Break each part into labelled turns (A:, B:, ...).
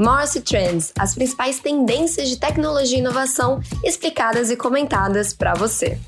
A: Morse Trends, as principais tendências de tecnologia e inovação explicadas e comentadas para você.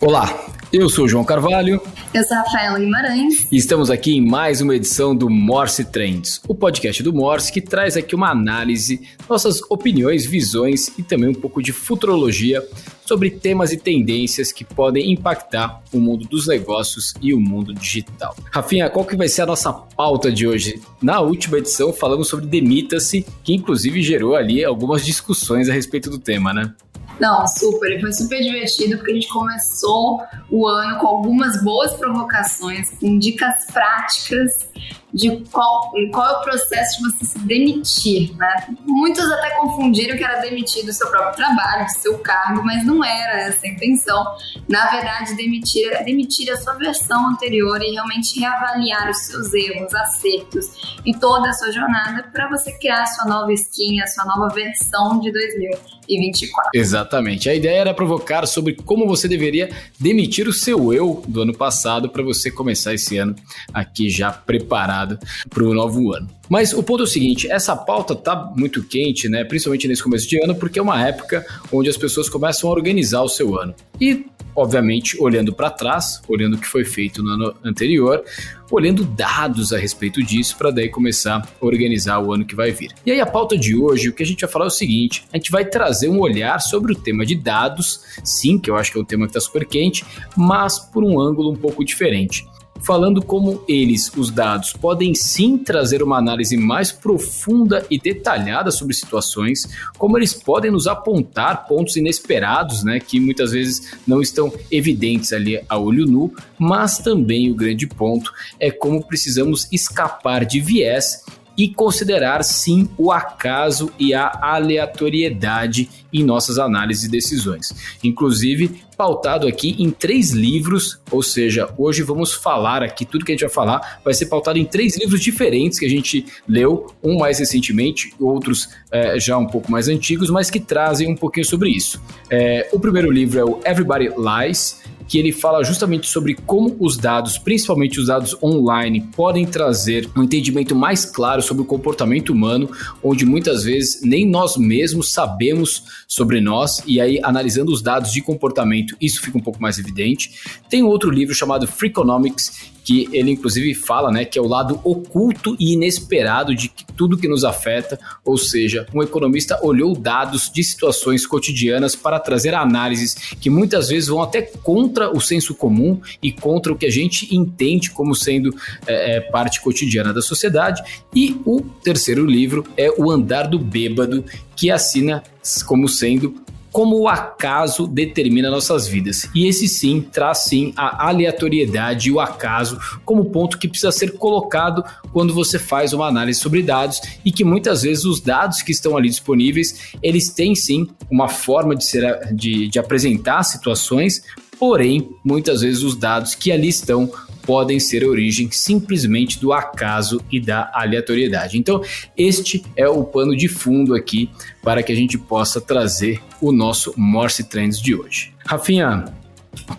B: Olá, eu sou João Carvalho.
C: Eu sou a Rafaela Guimarães.
B: E estamos aqui em mais uma edição do Morse Trends, o podcast do Morse que traz aqui uma análise, nossas opiniões, visões e também um pouco de futurologia sobre temas e tendências que podem impactar o mundo dos negócios e o mundo digital. Rafinha, qual que vai ser a nossa pauta de hoje? Na última edição falamos sobre Demita-se, que inclusive gerou ali algumas discussões a respeito do tema, né?
C: Não, super. Foi super divertido porque a gente começou o ano com algumas boas provocações, com dicas práticas de qual, qual é o processo de você se demitir, né? Muitos até confundiram que era demitir do seu próprio trabalho, do seu cargo, mas não era essa a intenção. Na verdade, demitir é demitir a sua versão anterior e realmente reavaliar os seus erros, acertos e toda a sua jornada para você criar a sua nova skin, a sua nova versão de 2024.
B: Exatamente. A ideia era provocar sobre como você deveria demitir o seu eu do ano passado para você começar esse ano aqui já preparado para o novo ano. Mas o ponto é o seguinte, essa pauta tá muito quente, né? Principalmente nesse começo de ano, porque é uma época onde as pessoas começam a organizar o seu ano. E, obviamente, olhando para trás, olhando o que foi feito no ano anterior, olhando dados a respeito disso para daí começar a organizar o ano que vai vir. E aí a pauta de hoje, o que a gente vai falar é o seguinte, a gente vai trazer um olhar sobre o tema de dados, sim, que eu acho que é um tema que está super quente, mas por um ângulo um pouco diferente falando como eles, os dados, podem sim trazer uma análise mais profunda e detalhada sobre situações, como eles podem nos apontar pontos inesperados, né, que muitas vezes não estão evidentes ali a olho nu, mas também o grande ponto é como precisamos escapar de viés e considerar sim o acaso e a aleatoriedade em nossas análises e decisões. Inclusive, pautado aqui em três livros, ou seja, hoje vamos falar aqui, tudo que a gente vai falar vai ser pautado em três livros diferentes que a gente leu, um mais recentemente, outros é, já um pouco mais antigos, mas que trazem um pouquinho sobre isso. É, o primeiro livro é o Everybody Lies, que ele fala justamente sobre como os dados, principalmente os dados online, podem trazer um entendimento mais claro sobre o comportamento humano, onde muitas vezes nem nós mesmos sabemos sobre nós, e aí analisando os dados de comportamento, isso fica um pouco mais evidente. Tem outro livro chamado Freakonomics, que ele inclusive fala, né, que é o lado oculto e inesperado de tudo que nos afeta, ou seja, um economista olhou dados de situações cotidianas para trazer análises que muitas vezes vão até contra o senso comum e contra o que a gente entende como sendo é, é parte cotidiana da sociedade. E o terceiro livro é O Andar do Bêbado, que assina como sendo como o acaso determina nossas vidas. E esse sim traz sim a aleatoriedade e o acaso como ponto que precisa ser colocado quando você faz uma análise sobre dados e que muitas vezes os dados que estão ali disponíveis, eles têm sim uma forma de, ser, de, de apresentar situações, porém, muitas vezes os dados que ali estão podem ser origem simplesmente do acaso e da aleatoriedade. Então, este é o pano de fundo aqui para que a gente possa trazer o nosso Morse Trends de hoje. Rafinha,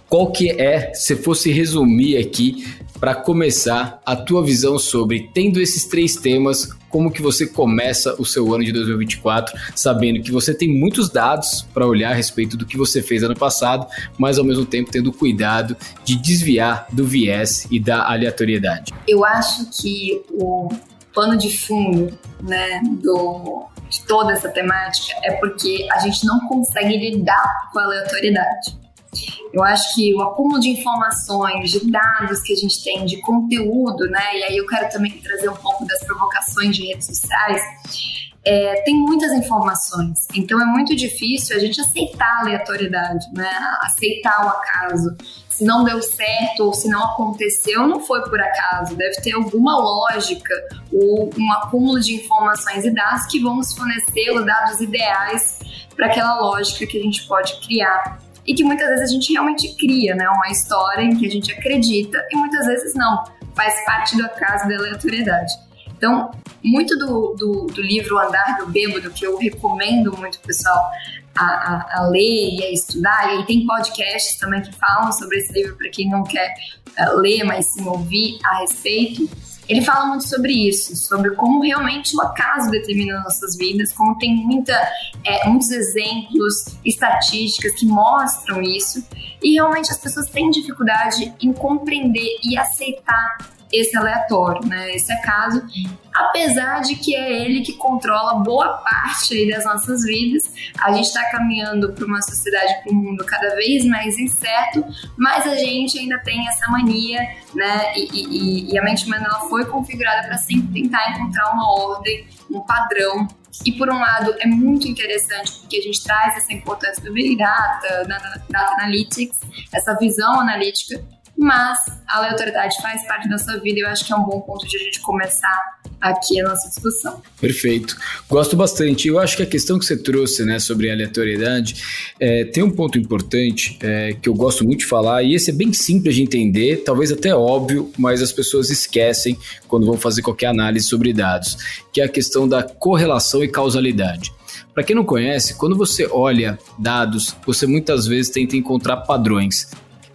B: qual que é, se fosse resumir aqui, para começar a tua visão sobre tendo esses três temas, como que você começa o seu ano de 2024, sabendo que você tem muitos dados para olhar a respeito do que você fez ano passado, mas ao mesmo tempo tendo cuidado de desviar do viés e da aleatoriedade.
C: Eu acho que o pano de fundo, né, do de toda essa temática é porque a gente não consegue lidar com a aleatoriedade. Eu acho que o acúmulo de informações, de dados que a gente tem, de conteúdo, né? E aí eu quero também trazer um pouco das provocações de redes sociais. É, tem muitas informações, então é muito difícil a gente aceitar a aleatoriedade, né? Aceitar o acaso. Se não deu certo ou se não aconteceu, não foi por acaso. Deve ter alguma lógica ou um acúmulo de informações e dados que vão nos fornecer os dados ideais para aquela lógica que a gente pode criar e que muitas vezes a gente realmente cria, né? Uma história em que a gente acredita e muitas vezes não, faz parte do acaso da aleatoriedade. Então, muito do, do, do livro Andar do Bêbado, que eu recomendo muito pessoal a, a, a, ler e a estudar, e tem podcasts também que falam sobre esse livro para quem não quer uh, ler, mas sim ouvir a respeito, ele fala muito sobre isso, sobre como realmente o acaso determina nossas vidas, como tem muita, é, muitos exemplos, estatísticas que mostram isso, e realmente as pessoas têm dificuldade em compreender e aceitar esse aleatório, né? Esse acaso, apesar de que é ele que controla boa parte das nossas vidas. A gente está caminhando para uma sociedade, para um mundo cada vez mais incerto, mas a gente ainda tem essa mania, né? E, e, e a mente humana ela foi configurada para sempre tentar encontrar uma ordem, um padrão e por um lado é muito interessante porque a gente traz essa importância do Big Data, da Data Analytics, essa visão analítica mas a aleatoriedade faz parte da sua vida e eu acho que é um bom ponto de a gente começar aqui a nossa discussão.
B: Perfeito. Gosto bastante. Eu acho que a questão que você trouxe né, sobre aleatoriedade é, tem um ponto importante é, que eu gosto muito de falar, e esse é bem simples de entender, talvez até óbvio, mas as pessoas esquecem quando vão fazer qualquer análise sobre dados, que é a questão da correlação e causalidade. Para quem não conhece, quando você olha dados, você muitas vezes tenta encontrar padrões.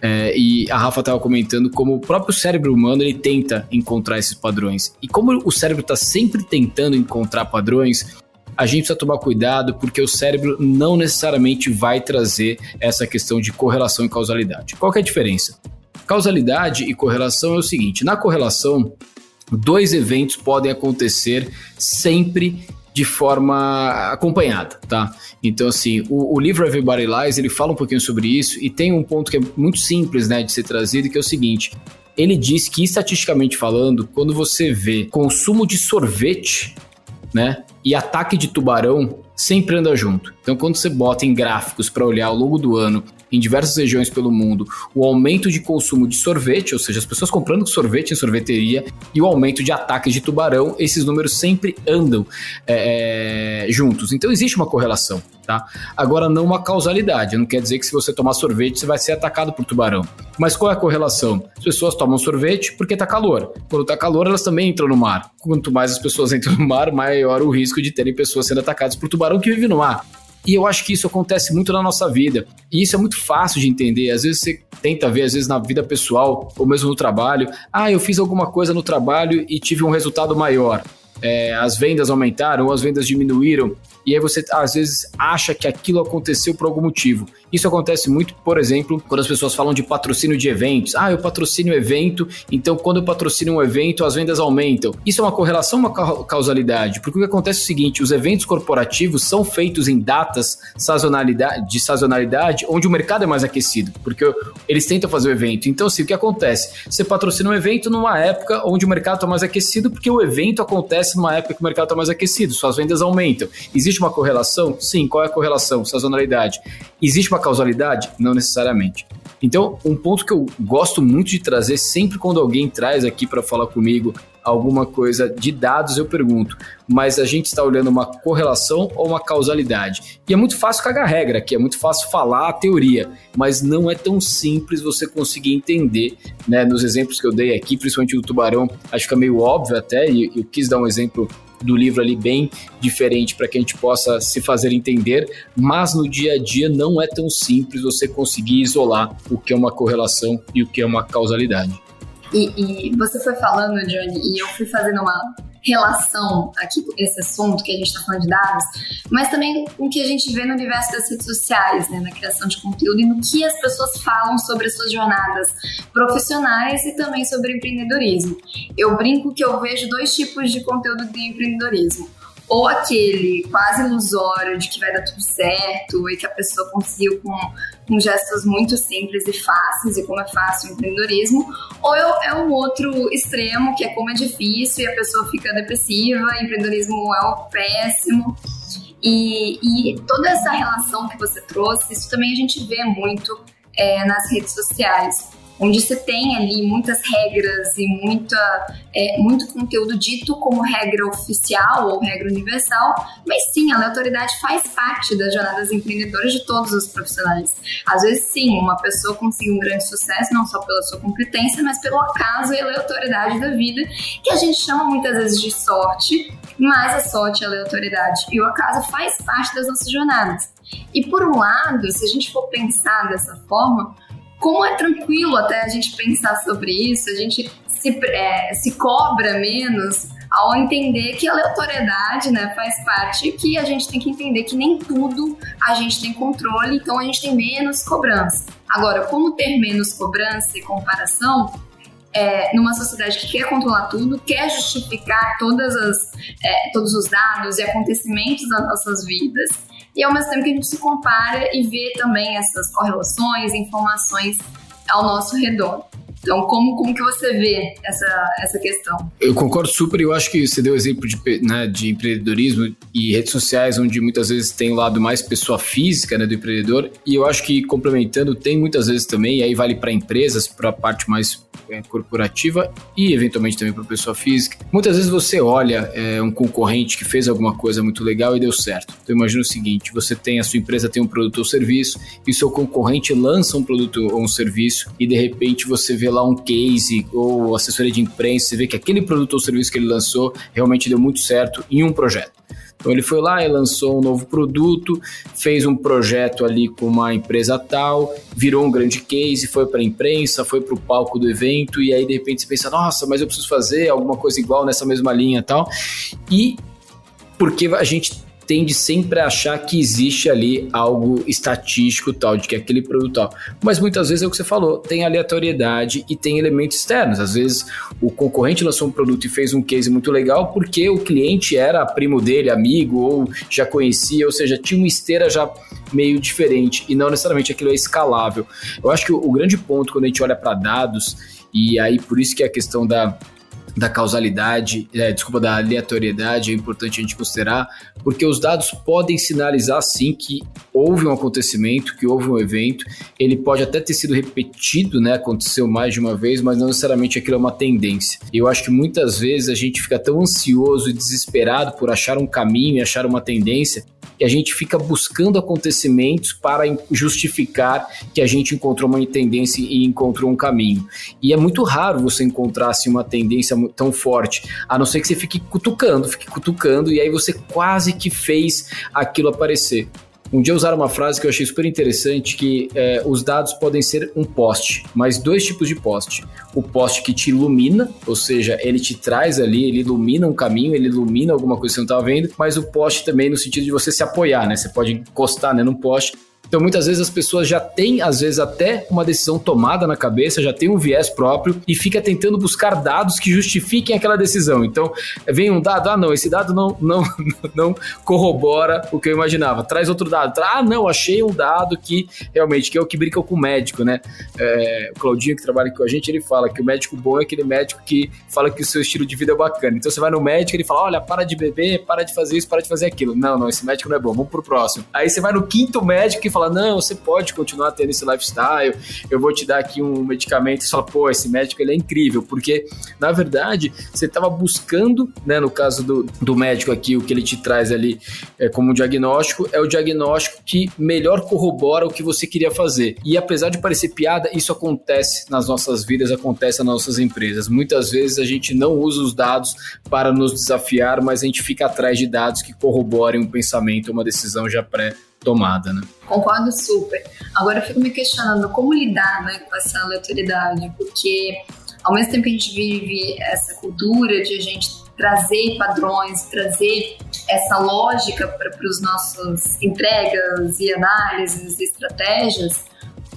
B: É, e a Rafa estava comentando como o próprio cérebro humano ele tenta encontrar esses padrões. E como o cérebro está sempre tentando encontrar padrões, a gente precisa tomar cuidado porque o cérebro não necessariamente vai trazer essa questão de correlação e causalidade. Qual é a diferença? Causalidade e correlação é o seguinte: na correlação, dois eventos podem acontecer sempre de forma acompanhada, tá? Então, assim, o, o, livro Everybody Lies, ele fala um pouquinho sobre isso e tem um ponto que é muito simples, né, de ser trazido, que é o seguinte. Ele diz que, estatisticamente falando, quando você vê consumo de sorvete, né, e ataque de tubarão, sempre anda junto. Então, quando você bota em gráficos para olhar ao longo do ano em diversas regiões pelo mundo o aumento de consumo de sorvete, ou seja, as pessoas comprando sorvete em sorveteria, e o aumento de ataques de tubarão, esses números sempre andam é, é, juntos. Então existe uma correlação, tá? Agora, não uma causalidade. Não quer dizer que se você tomar sorvete, você vai ser atacado por tubarão. Mas qual é a correlação? As pessoas tomam sorvete porque tá calor. Quando tá calor, elas também entram no mar. Quanto mais as pessoas entram no mar, maior o risco de terem pessoas sendo atacadas por tubarão que vive no mar. E eu acho que isso acontece muito na nossa vida. E isso é muito fácil de entender. Às vezes você tenta ver, às vezes na vida pessoal ou mesmo no trabalho. Ah, eu fiz alguma coisa no trabalho e tive um resultado maior. É, as vendas aumentaram ou as vendas diminuíram e aí você às vezes acha que aquilo aconteceu por algum motivo. Isso acontece muito, por exemplo, quando as pessoas falam de patrocínio de eventos. Ah, eu patrocino evento, então quando eu patrocino um evento, as vendas aumentam. Isso é uma correlação, uma causalidade, porque o que acontece é o seguinte: os eventos corporativos são feitos em datas sazonalidade, de sazonalidade onde o mercado é mais aquecido, porque eles tentam fazer o evento. Então, assim, o que acontece? Você patrocina um evento numa época onde o mercado está mais aquecido, porque o evento acontece numa época que o mercado está mais aquecido, suas vendas aumentam. Existe Existe uma correlação? Sim. Qual é a correlação? Sazonalidade. Existe uma causalidade? Não necessariamente. Então, um ponto que eu gosto muito de trazer sempre quando alguém traz aqui para falar comigo alguma coisa de dados, eu pergunto, mas a gente está olhando uma correlação ou uma causalidade? E é muito fácil cagar regra aqui, é muito fácil falar a teoria, mas não é tão simples você conseguir entender, né? Nos exemplos que eu dei aqui, principalmente do tubarão, acho que fica meio óbvio até, e eu quis dar um exemplo do livro ali bem diferente para que a gente possa se fazer entender, mas no dia a dia não é tão simples você conseguir isolar o que é uma correlação e o que é uma causalidade.
C: E, e você foi falando, Johnny, e eu fui fazendo uma relação aqui com esse assunto que a gente está falando de dados, mas também o que a gente vê no universo das redes sociais, né, na criação de conteúdo e no que as pessoas falam sobre as suas jornadas profissionais e também sobre empreendedorismo. Eu brinco que eu vejo dois tipos de conteúdo de empreendedorismo ou aquele quase ilusório de que vai dar tudo certo e que a pessoa conseguiu com, com gestos muito simples e fáceis, e como é fácil o empreendedorismo, ou é um outro extremo, que é como é difícil e a pessoa fica depressiva, empreendedorismo é o péssimo. E, e toda essa relação que você trouxe, isso também a gente vê muito é, nas redes sociais onde você tem ali muitas regras e muita, é, muito conteúdo dito como regra oficial ou regra universal, mas sim, a aleatoriedade faz parte das jornadas empreendedoras de todos os profissionais. Às vezes, sim, uma pessoa consegue um grande sucesso não só pela sua competência, mas pelo acaso e aleatoriedade da vida, que a gente chama muitas vezes de sorte, mas a sorte é a aleatoriedade e o acaso faz parte das nossas jornadas. E por um lado, se a gente for pensar dessa forma, como é tranquilo até a gente pensar sobre isso, a gente se, é, se cobra menos ao entender que a aleatoriedade né, faz parte que a gente tem que entender que nem tudo a gente tem controle, então a gente tem menos cobrança. Agora, como ter menos cobrança e comparação é, numa sociedade que quer controlar tudo, quer justificar todas as, é, todos os dados e acontecimentos das nossas vidas, e ao mesmo tempo que a gente se compara e vê também essas correlações, informações ao nosso redor. Então, como, como que você vê essa, essa questão?
B: Eu concordo super, eu acho que você deu exemplo de, né, de empreendedorismo e redes sociais, onde muitas vezes tem o lado mais pessoa física né, do empreendedor, e eu acho que complementando, tem muitas vezes também, e aí vale para empresas, para a parte mais é, corporativa e eventualmente também para pessoa física. Muitas vezes você olha é, um concorrente que fez alguma coisa muito legal e deu certo. Então imagina o seguinte: você tem a sua empresa tem um produto ou serviço e seu concorrente lança um produto ou um serviço e de repente você vê lá um case ou assessoria de imprensa, você vê que aquele produto ou serviço que ele lançou realmente deu muito certo em um projeto. Então ele foi lá e lançou um novo produto, fez um projeto ali com uma empresa tal, virou um grande case, foi para a imprensa, foi para o palco do evento e aí de repente você pensa, nossa, mas eu preciso fazer alguma coisa igual nessa mesma linha tal. E porque a gente tende sempre a achar que existe ali algo estatístico tal, de que é aquele produto tal. Mas muitas vezes é o que você falou, tem aleatoriedade e tem elementos externos. Às vezes o concorrente lançou um produto e fez um case muito legal porque o cliente era primo dele, amigo, ou já conhecia, ou seja, tinha uma esteira já meio diferente e não necessariamente aquilo é escalável. Eu acho que o, o grande ponto quando a gente olha para dados, e aí por isso que é a questão da da causalidade, é, desculpa, da aleatoriedade é importante a gente considerar, porque os dados podem sinalizar sim que houve um acontecimento, que houve um evento, ele pode até ter sido repetido, né, aconteceu mais de uma vez, mas não necessariamente aquilo é uma tendência. Eu acho que muitas vezes a gente fica tão ansioso e desesperado por achar um caminho e achar uma tendência que a gente fica buscando acontecimentos para justificar que a gente encontrou uma tendência e encontrou um caminho. E é muito raro você encontrar assim, uma tendência tão forte, a não ser que você fique cutucando, fique cutucando, e aí você quase que fez aquilo aparecer. Um dia usaram uma frase que eu achei super interessante, que é, os dados podem ser um poste, mas dois tipos de poste. O poste que te ilumina, ou seja, ele te traz ali, ele ilumina um caminho, ele ilumina alguma coisa que você não estava vendo, mas o poste também no sentido de você se apoiar, né? Você pode encostar né, num poste então, muitas vezes as pessoas já têm, às vezes, até uma decisão tomada na cabeça, já tem um viés próprio e fica tentando buscar dados que justifiquem aquela decisão. Então, vem um dado, ah, não, esse dado não, não, não corrobora o que eu imaginava. Traz outro dado. Ah, não, achei um dado que realmente, que é o que brinca com o médico, né? É, o Claudinho, que trabalha com a gente, ele fala que o médico bom é aquele médico que fala que o seu estilo de vida é bacana. Então, você vai no médico, ele fala, olha, para de beber, para de fazer isso, para de fazer aquilo. Não, não, esse médico não é bom, vamos pro próximo. Aí você vai no quinto médico que fala, não, você pode continuar tendo esse lifestyle, eu vou te dar aqui um medicamento, você fala, pô, esse médico ele é incrível, porque na verdade você estava buscando, né, no caso do, do médico aqui, o que ele te traz ali é, como diagnóstico, é o diagnóstico que melhor corrobora o que você queria fazer. E apesar de parecer piada, isso acontece nas nossas vidas, acontece nas nossas empresas. Muitas vezes a gente não usa os dados para nos desafiar, mas a gente fica atrás de dados que corroborem um pensamento, uma decisão já pré tomada, né?
C: Concordo super. Agora eu fico me questionando como lidar né, com essa aleatoriedade, porque ao mesmo tempo que a gente vive essa cultura de a gente trazer padrões, trazer essa lógica para os nossos entregas e análises e estratégias,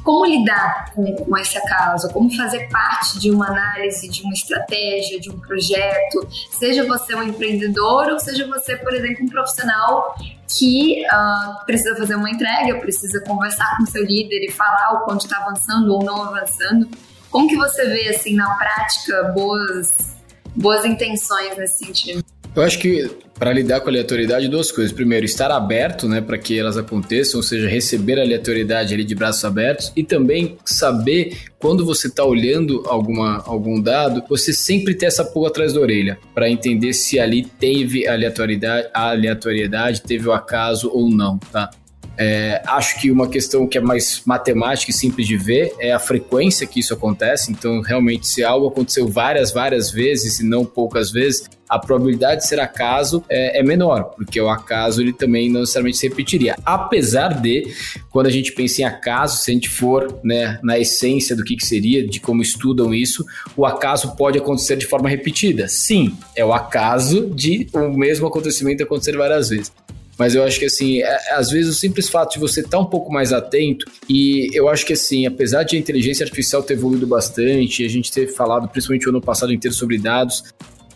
C: como lidar com, com, esse acaso? Como fazer parte de uma análise, de uma estratégia, de um projeto? Seja você um empreendedor ou seja você, por exemplo, um profissional que uh, precisa fazer uma entrega, precisa conversar com seu líder e falar o quanto está avançando ou não avançando. Como que você vê, assim, na prática, boas, boas intenções nesse sentido?
B: Eu acho que para lidar com a aleatoriedade, duas coisas. Primeiro, estar aberto né, para que elas aconteçam, ou seja, receber a aleatoriedade ali de braços abertos e também saber quando você está olhando alguma, algum dado, você sempre ter essa pulga atrás da orelha para entender se ali teve aleatoriedade, a aleatoriedade, teve o acaso ou não, tá? É, acho que uma questão que é mais matemática e simples de ver é a frequência que isso acontece. Então, realmente, se algo aconteceu várias, várias vezes e não poucas vezes, a probabilidade de ser acaso é, é, menor, porque o acaso ele também não necessariamente se repetiria. Apesar de, quando a gente pensa em acaso, se a gente for né, na essência do que, que seria, de como estudam isso, o acaso pode acontecer de forma repetida. Sim, é o acaso de o mesmo acontecimento acontecer várias vezes. Mas eu acho que, assim, é, às vezes o simples fato de você estar um pouco mais atento, e eu acho que, assim, apesar de a inteligência artificial ter evoluído bastante, a gente ter falado, principalmente o ano passado inteiro, sobre dados,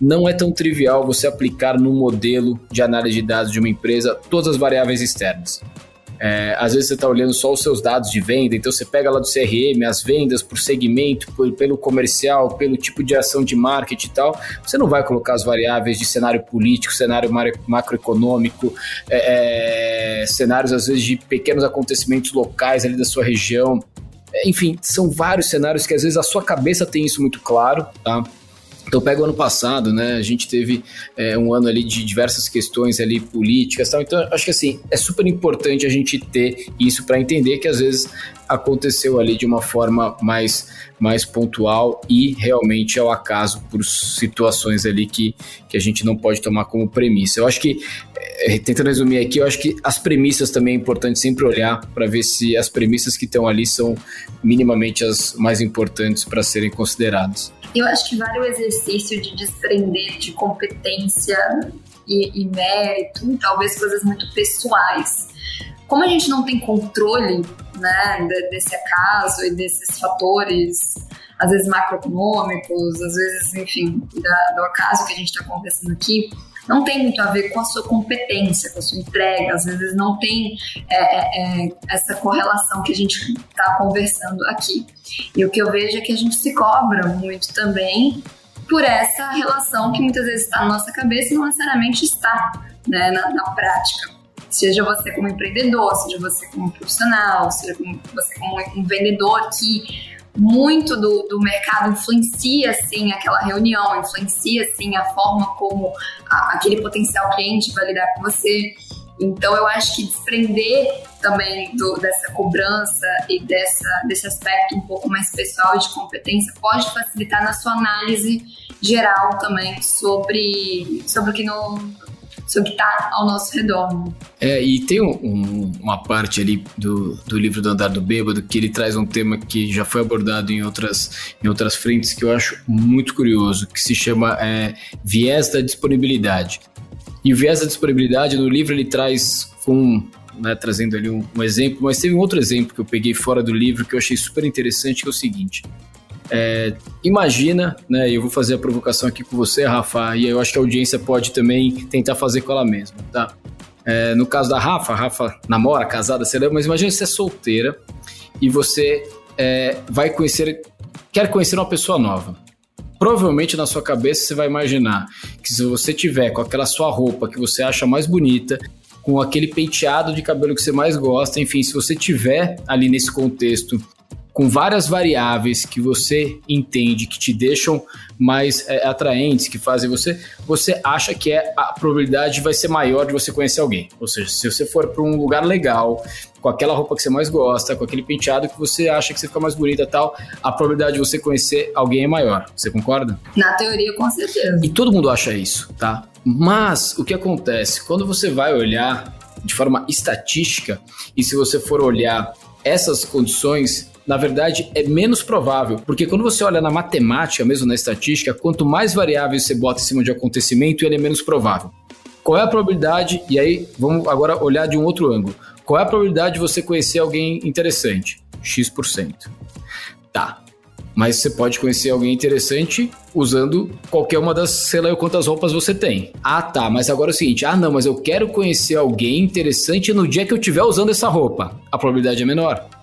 B: não é tão trivial você aplicar no modelo de análise de dados de uma empresa todas as variáveis externas. É, às vezes você está olhando só os seus dados de venda, então você pega lá do CRM as vendas por segmento, por, pelo comercial, pelo tipo de ação de marketing e tal. Você não vai colocar as variáveis de cenário político, cenário macroeconômico, é, é, cenários às vezes de pequenos acontecimentos locais ali da sua região. É, enfim, são vários cenários que às vezes a sua cabeça tem isso muito claro, tá? Então pega o ano passado, né? A gente teve é, um ano ali de diversas questões ali políticas, tal. Então acho que assim é super importante a gente ter isso para entender que às vezes aconteceu ali de uma forma mais mais pontual e realmente ao acaso por situações ali que, que a gente não pode tomar como premissa. Eu acho que é, tentando resumir aqui, eu acho que as premissas também é importante sempre olhar para ver se as premissas que estão ali são minimamente as mais importantes para serem consideradas.
C: Eu acho que vale o exercício de desprender de competência e, e mérito, talvez coisas muito pessoais. Como a gente não tem controle né, desse acaso e desses fatores, às vezes macroeconômicos, às vezes, enfim, da, do acaso que a gente está conversando aqui, não tem muito a ver com a sua competência, com a sua entrega, às vezes não tem é, é, é essa correlação que a gente está conversando aqui. E o que eu vejo é que a gente se cobra muito também por essa relação que muitas vezes está na nossa cabeça e não necessariamente está né, na, na prática. Seja você como empreendedor, seja você como profissional, seja você como um vendedor que muito do, do mercado influencia sim aquela reunião, influencia sim a forma como a, aquele potencial cliente vai lidar com você. Então eu acho que desprender também do, dessa cobrança e dessa, desse aspecto um pouco mais pessoal de competência pode facilitar na sua análise geral também sobre, sobre o que no, sobre o que está ao nosso redor. Né?
B: É, e tem um, um, uma parte ali do, do livro do Andar do Bêbado que ele traz um tema que já foi abordado em outras, em outras frentes que eu acho muito curioso, que se chama é, viés da disponibilidade. E o viés da disponibilidade no livro ele traz um, né, trazendo ali um, um, exemplo, mas teve um outro exemplo que eu peguei fora do livro que eu achei super interessante, que é o seguinte. É, imagina, né? Eu vou fazer a provocação aqui com você, Rafa, e eu acho que a audiência pode também tentar fazer com ela mesma, tá? É, no caso da Rafa, Rafa namora, casada, sei lá, mas imagina você é solteira e você é, vai conhecer, quer conhecer uma pessoa nova. Provavelmente na sua cabeça você vai imaginar que se você tiver com aquela sua roupa que você acha mais bonita, com aquele penteado de cabelo que você mais gosta, enfim, se você tiver ali nesse contexto com várias variáveis que você entende que te deixam mais é, atraentes, que fazem você, você acha que é, a probabilidade vai ser maior de você conhecer alguém. Ou seja, se você for para um lugar legal, com aquela roupa que você mais gosta, com aquele penteado que você acha que você fica mais bonita tal, a probabilidade de você conhecer alguém é maior. Você concorda?
C: Na teoria, com certeza.
B: E todo mundo acha isso, tá? Mas o que acontece? Quando você vai olhar de forma estatística, e se você for olhar essas condições, na verdade, é menos provável, porque quando você olha na matemática, mesmo na estatística, quanto mais variáveis você bota em cima de acontecimento, ele é menos provável. Qual é a probabilidade? E aí, vamos agora olhar de um outro ângulo. Qual é a probabilidade de você conhecer alguém interessante? X%. Tá. Mas você pode conhecer alguém interessante usando qualquer uma das, sei lá, quantas roupas você tem. Ah, tá. Mas agora é o seguinte: ah, não, mas eu quero conhecer alguém interessante no dia que eu estiver usando essa roupa. A probabilidade é menor.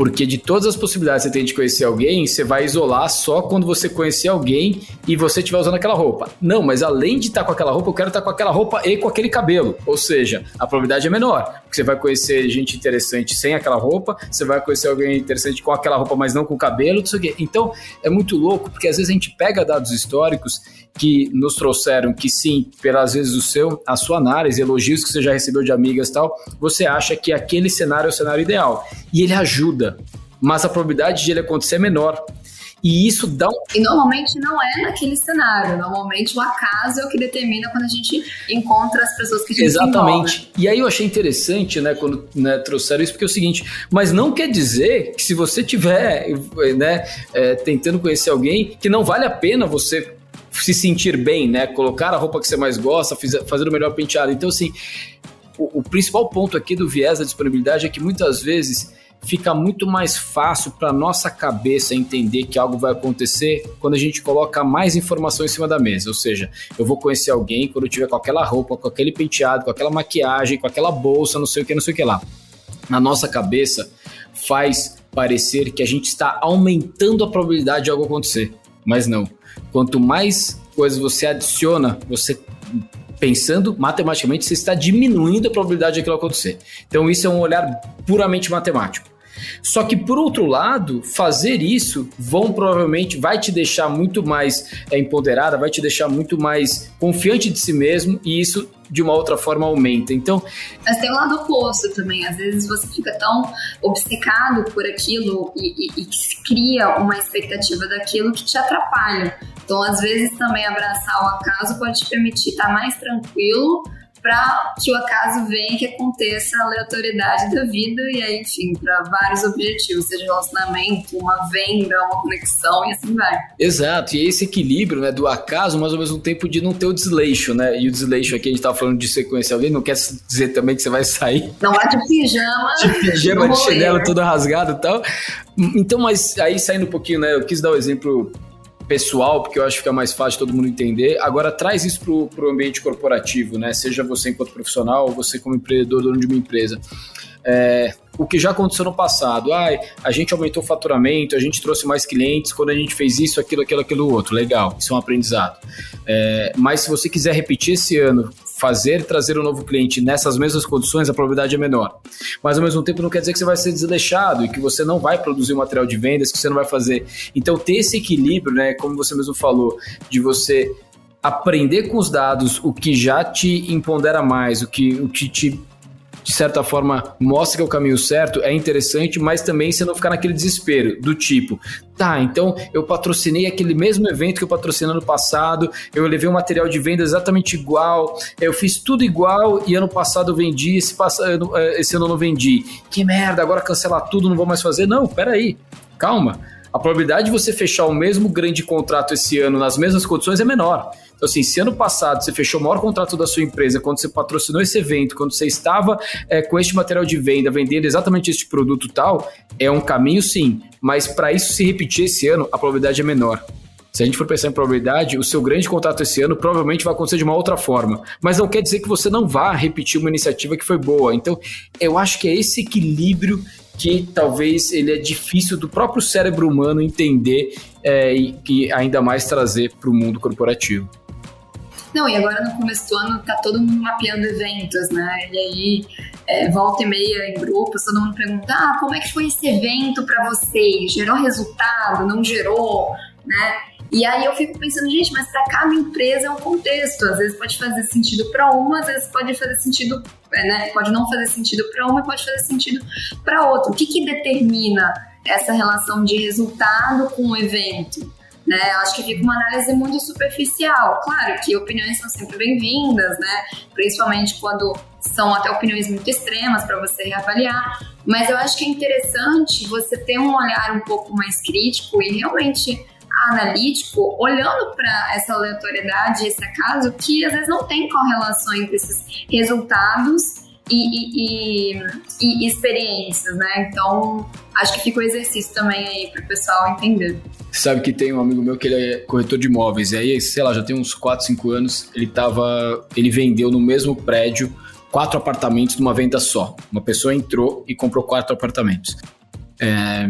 B: Porque de todas as possibilidades que você tem de conhecer alguém, você vai isolar só quando você conhecer alguém e você estiver usando aquela roupa. Não, mas além de estar tá com aquela roupa, eu quero estar tá com aquela roupa e com aquele cabelo. Ou seja, a probabilidade é menor. Porque você vai conhecer gente interessante sem aquela roupa, você vai conhecer alguém interessante com aquela roupa, mas não com o cabelo, não quê. Então, é muito louco, porque às vezes a gente pega dados históricos que nos trouxeram que sim, pelas vezes o seu, a sua análise, elogios que você já recebeu de amigas e tal, você acha que aquele cenário é o cenário ideal. E ele ajuda mas a probabilidade de ele acontecer é menor. E isso dá um.
C: E normalmente não é naquele cenário. Normalmente o acaso é o que determina quando a gente encontra as pessoas que a gente
B: Exatamente. E aí eu achei interessante, né, quando né, trouxeram isso, porque é o seguinte, mas não quer dizer que se você tiver, né, é, tentando conhecer alguém, que não vale a pena você se sentir bem, né? Colocar a roupa que você mais gosta, fazer o melhor penteado. Então, assim, o, o principal ponto aqui do viés da disponibilidade é que muitas vezes fica muito mais fácil para nossa cabeça entender que algo vai acontecer quando a gente coloca mais informação em cima da mesa. Ou seja, eu vou conhecer alguém quando eu tiver com aquela roupa, com aquele penteado, com aquela maquiagem, com aquela bolsa, não sei o que, não sei o que lá. Na nossa cabeça faz parecer que a gente está aumentando a probabilidade de algo acontecer, mas não. Quanto mais coisas você adiciona, você pensando matematicamente, você está diminuindo a probabilidade de aquilo acontecer. Então, isso é um olhar puramente matemático. Só que por outro lado, fazer isso vão provavelmente vai te deixar muito mais é, empoderada, vai te deixar muito mais confiante de si mesmo e isso de uma outra forma aumenta. Então,
C: mas tem um lado oposto também. Às vezes você fica tão obcecado por aquilo e, e, e cria uma expectativa daquilo que te atrapalha. Então, às vezes também abraçar o acaso pode te permitir estar mais tranquilo para que o acaso venha que aconteça a aleatoriedade da vida e aí, enfim, para vários objetivos, seja relacionamento, uma venda, uma conexão e assim vai.
B: Exato, e esse equilíbrio, né, do acaso, mas ao mesmo tempo de não ter o desleixo, né? E o desleixo aqui a gente tá falando de sequência alguém, não quer dizer também que você vai sair.
C: Não vai de pijama.
B: De pijama, de chinelo todo rasgado e tal. Então, mas aí saindo um pouquinho, né, eu quis dar o um exemplo pessoal, porque eu acho que fica mais fácil todo mundo entender. Agora traz isso para o ambiente corporativo, né? Seja você enquanto profissional ou você como empreendedor, dono de uma empresa. É, o que já aconteceu no passado. Ah, a gente aumentou o faturamento, a gente trouxe mais clientes quando a gente fez isso, aquilo, aquilo, aquilo outro. Legal, isso é um aprendizado. É, mas se você quiser repetir esse ano fazer trazer um novo cliente nessas mesmas condições, a probabilidade é menor. Mas ao mesmo tempo não quer dizer que você vai ser desleixado e que você não vai produzir material de vendas, que você não vai fazer. Então ter esse equilíbrio, né, como você mesmo falou, de você aprender com os dados o que já te empodera mais, o que, o que te de certa forma, mostra que é o caminho certo, é interessante, mas também você não ficar naquele desespero do tipo, tá, então eu patrocinei aquele mesmo evento que eu patrocinei ano passado, eu levei um material de venda exatamente igual, eu fiz tudo igual e ano passado eu vendi, esse, ano, eh, esse ano eu não vendi. Que merda, agora cancelar tudo, não vou mais fazer. Não, peraí, calma. A probabilidade de você fechar o mesmo grande contrato esse ano nas mesmas condições é menor. Então, assim, se ano passado você fechou o maior contrato da sua empresa, quando você patrocinou esse evento, quando você estava é, com este material de venda, vendendo exatamente este produto tal, é um caminho sim. Mas para isso se repetir esse ano, a probabilidade é menor. Se a gente for pensar em probabilidade, o seu grande contrato esse ano provavelmente vai acontecer de uma outra forma. Mas não quer dizer que você não vá repetir uma iniciativa que foi boa. Então, eu acho que é esse equilíbrio que talvez ele é difícil do próprio cérebro humano entender é, e, e ainda mais trazer para o mundo corporativo.
C: Não, e agora no começo do ano tá todo mundo mapeando eventos, né? E aí, é, volta e meia em grupos, todo mundo pergunta: ah, como é que foi esse evento para vocês? Gerou resultado? Não gerou? Né? E aí eu fico pensando, gente, mas para cada empresa é um contexto. Às vezes pode fazer sentido para uma, às vezes pode fazer sentido, né? Pode não fazer sentido para uma e pode fazer sentido para outra. O que, que determina essa relação de resultado com o evento? Né? Acho que fica uma análise muito superficial. Claro que opiniões são sempre bem-vindas, né? Principalmente quando são até opiniões muito extremas para você reavaliar. Mas eu acho que é interessante você ter um olhar um pouco mais crítico e realmente analítico, olhando para essa aleatoriedade, esse acaso, que às vezes não tem correlação entre esses resultados e, e, e, e experiências, né? Então, acho que fica o exercício também aí para o pessoal entender.
B: Sabe que tem um amigo meu que ele é corretor de imóveis, e aí, sei lá, já tem uns 4, 5 anos, ele tava. Ele vendeu no mesmo prédio quatro apartamentos numa venda só. Uma pessoa entrou e comprou quatro apartamentos. É,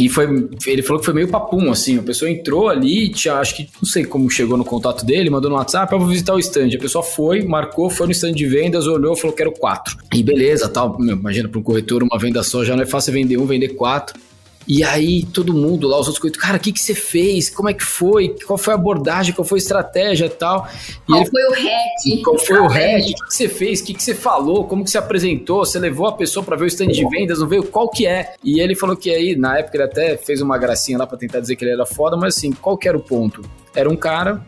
B: e foi, ele falou que foi meio papum, assim. A pessoa entrou ali, tinha, acho que, não sei como chegou no contato dele, mandou no WhatsApp, eu vou visitar o stand. A pessoa foi, marcou, foi no stand de vendas, olhou, falou, quero quatro. E beleza, tal. Imagina, para um corretor, uma venda só já não é fácil vender um, vender quatro. E aí todo mundo lá, os outros coitados, cara, o que, que você fez? Como é que foi? Qual foi a abordagem? Qual foi a estratégia e tal?
C: E qual ele, foi o hack?
B: Qual foi o hack? O que, que você fez? O que, que você falou? Como que você apresentou? Você levou a pessoa para ver o stand de vendas? Não veio? Qual que é? E ele falou que aí, na época, ele até fez uma gracinha lá para tentar dizer que ele era foda, mas assim, qual que era o ponto? Era um cara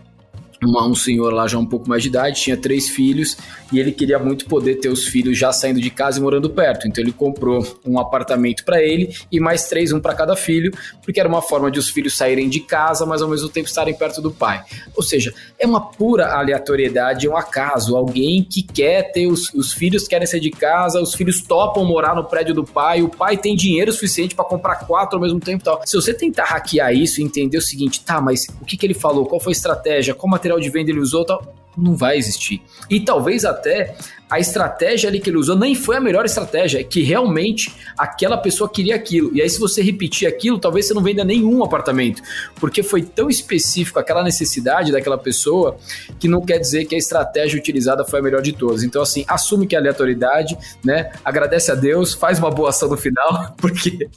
B: uma, um senhor lá já um pouco mais de idade, tinha três filhos e ele queria muito poder ter os filhos já saindo de casa e morando perto. Então ele comprou um apartamento para ele e mais três, um para cada filho, porque era uma forma de os filhos saírem de casa, mas ao mesmo tempo estarem perto do pai. Ou seja, é uma pura aleatoriedade, é um acaso. Alguém que quer ter os, os filhos querem sair de casa, os filhos topam morar no prédio do pai, o pai tem dinheiro suficiente para comprar quatro ao mesmo tempo, tal. Se você tentar hackear isso e entender o seguinte, tá, mas o que, que ele falou, qual foi a estratégia, qual material de venda ele usou, tal não vai existir. E talvez até a estratégia ali que ele usou nem foi a melhor estratégia, é que realmente aquela pessoa queria aquilo. E aí, se você repetir aquilo, talvez você não venda nenhum apartamento, porque foi tão específico aquela necessidade daquela pessoa que não quer dizer que a estratégia utilizada foi a melhor de todas. Então, assim, assume que é aleatoriedade, né? Agradece a Deus, faz uma boa ação no final, porque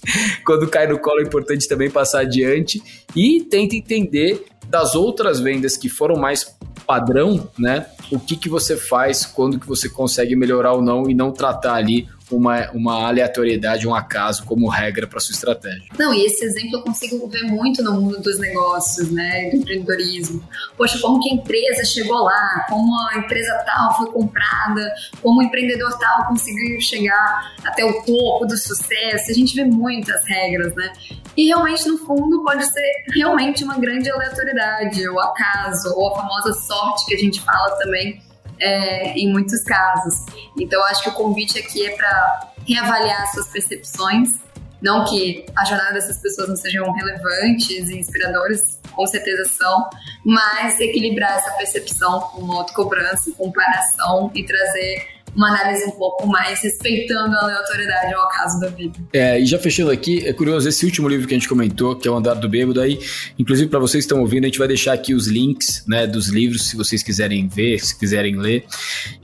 B: quando cai no colo é importante também passar adiante e tenta entender das outras vendas que foram mais padrão, né? O que, que você faz quando que você consegue melhorar ou não e não tratar ali uma, uma aleatoriedade, um acaso como regra para sua estratégia.
C: Não, e esse exemplo eu consigo ver muito no mundo dos negócios, né, do empreendedorismo. Poxa, como que a empresa chegou lá, como a empresa tal foi comprada, como o empreendedor tal conseguiu chegar até o topo do sucesso. A gente vê muitas regras, né? E realmente, no fundo, pode ser realmente uma grande aleatoriedade, ou acaso, ou a famosa sorte que a gente fala também é, em muitos casos. Então, acho que o convite aqui é para reavaliar suas percepções. Não que a jornada dessas pessoas não sejam relevantes e inspiradoras, com certeza são, mas equilibrar essa percepção com autocobrança, comparação e trazer uma análise um pouco mais respeitando a aleatoriedade ao acaso da vida.
B: É, e já fechando aqui, é curioso, esse último livro que a gente comentou, que é o Andar do Bêbado, aí, inclusive para vocês que estão ouvindo, a gente vai deixar aqui os links, né, dos livros, se vocês quiserem ver, se quiserem ler.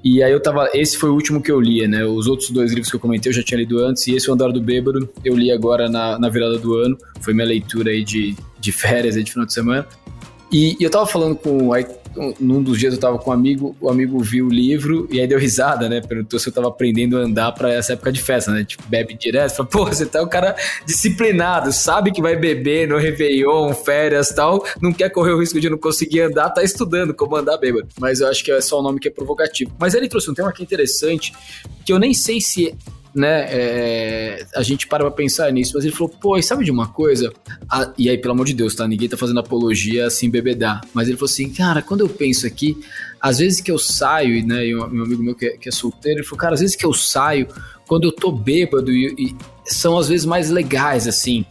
B: E aí eu tava, esse foi o último que eu li, né, os outros dois livros que eu comentei eu já tinha lido antes, e esse o Andar do Bêbado eu li agora na, na virada do ano, foi minha leitura aí de, de férias, aí de final de semana. E, e eu tava falando com, aí, num dos dias eu tava com um amigo, o amigo viu o livro e aí deu risada, né? Perguntou se eu tava aprendendo a andar para essa época de festa, né? Tipo, bebe direto. Fala, pô, você tá um cara disciplinado, sabe que vai beber no Réveillon, férias tal, não quer correr o risco de não conseguir andar, tá estudando como andar bêbado. Mas eu acho que é só o nome que é provocativo. Mas ele trouxe um tema que é interessante, que eu nem sei se né, é, a gente para pra pensar nisso, mas ele falou, pô, sabe de uma coisa? Ah, e aí, pelo amor de Deus, tá? Ninguém tá fazendo apologia assim, bebedar. Mas ele falou assim, cara, quando eu penso aqui, às vezes que eu saio, né, e um, amigo meu que é, que é solteiro, ele falou, cara, às vezes que eu saio, quando eu tô bêbado e, e são às vezes mais legais, assim.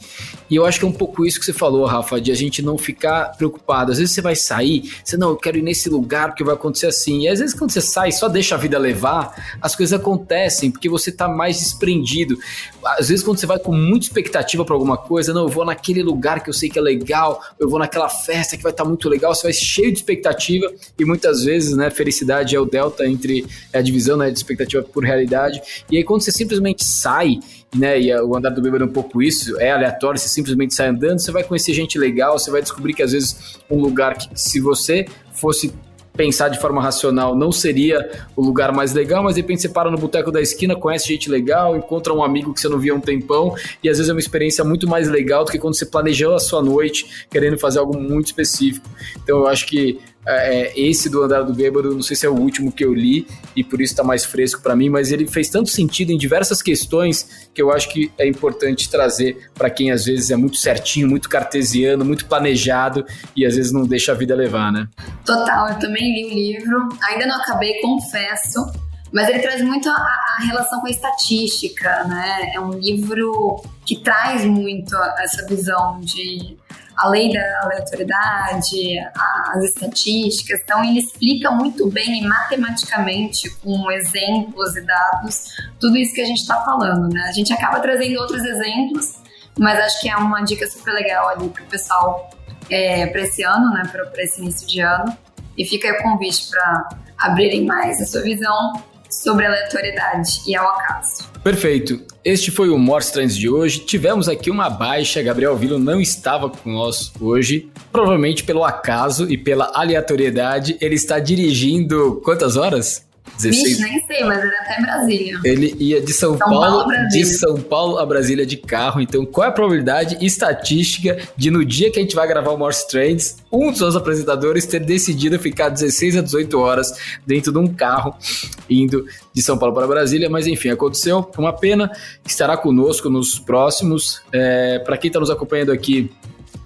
B: E eu acho que é um pouco isso que você falou, Rafa, de a gente não ficar preocupado. Às vezes você vai sair, você não, eu quero ir nesse lugar porque vai acontecer assim. E às vezes quando você sai, só deixa a vida levar, as coisas acontecem porque você tá mais desprendido. Às vezes quando você vai com muita expectativa para alguma coisa, não, eu vou naquele lugar que eu sei que é legal, eu vou naquela festa que vai estar tá muito legal, você vai cheio de expectativa e muitas vezes, né, felicidade é o delta entre a divisão, né, de expectativa por realidade. E aí quando você simplesmente sai né? E o andar do bêbado é um pouco isso, é aleatório, você simplesmente sai andando, você vai conhecer gente legal, você vai descobrir que às vezes um lugar que se você fosse pensar de forma racional não seria o lugar mais legal, mas de repente você para no boteco da esquina, conhece gente legal, encontra um amigo que você não via há um tempão, e às vezes é uma experiência muito mais legal do que quando você planejou a sua noite querendo fazer algo muito específico. Então eu acho que é, é, esse do Andar do Bêbado, não sei se é o último que eu li e por isso está mais fresco para mim, mas ele fez tanto sentido em diversas questões que eu acho que é importante trazer para quem às vezes é muito certinho, muito cartesiano, muito planejado e às vezes não deixa a vida levar, né?
C: Total, eu também li o livro, ainda não acabei, confesso, mas ele traz muito a, a, relação com a estatística, né? É um livro que traz muito essa visão de a lei da aleatoriedade, as estatísticas. Então, ele explica muito bem matematicamente, com exemplos e dados, tudo isso que a gente está falando, né? A gente acaba trazendo outros exemplos Mas acho que é uma dica super legal ali pro pessoal é, para esse ano, né, para esse início de ano. E fica aí o convite para abrirem mais a sua visão sobre a aleatoriedade e ao acaso.
B: Perfeito. Este foi o Morse Trends de hoje. Tivemos aqui uma baixa. Gabriel Vilo não estava com nós hoje, provavelmente pelo acaso e pela aleatoriedade. Ele está dirigindo quantas horas?
C: 16. Vixe, nem sei, mas ele é até Brasília.
B: Ele ia de São, São Paulo, Paulo de São Paulo a Brasília de carro. Então, qual é a probabilidade estatística de no dia que a gente vai gravar o Morse Trends, um dos nossos apresentadores ter decidido ficar 16 a 18 horas dentro de um carro indo de São Paulo para Brasília? Mas enfim, aconteceu. Uma pena. Estará conosco nos próximos. É, para quem está nos acompanhando aqui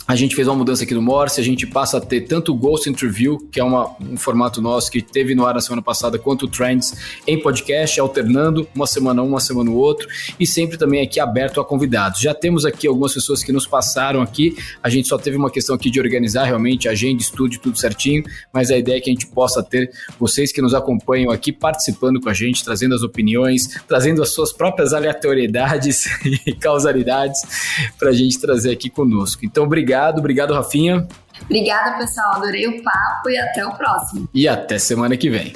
B: a gente fez uma mudança aqui no Morse, a gente passa a ter tanto o Ghost Interview, que é uma, um formato nosso que teve no ar na semana passada, quanto o Trends em podcast, alternando uma semana um, uma semana o outro, e sempre também aqui aberto a convidados. Já temos aqui algumas pessoas que nos passaram aqui, a gente só teve uma questão aqui de organizar realmente agenda, estúdio, tudo certinho, mas a ideia é que a gente possa ter vocês que nos acompanham aqui participando com a gente, trazendo as opiniões, trazendo as suas próprias aleatoriedades e causalidades para a gente trazer aqui conosco. Então, obrigado obrigado. Obrigado, Rafinha.
C: Obrigada, pessoal. Adorei o papo e até o próximo.
B: E até semana que vem.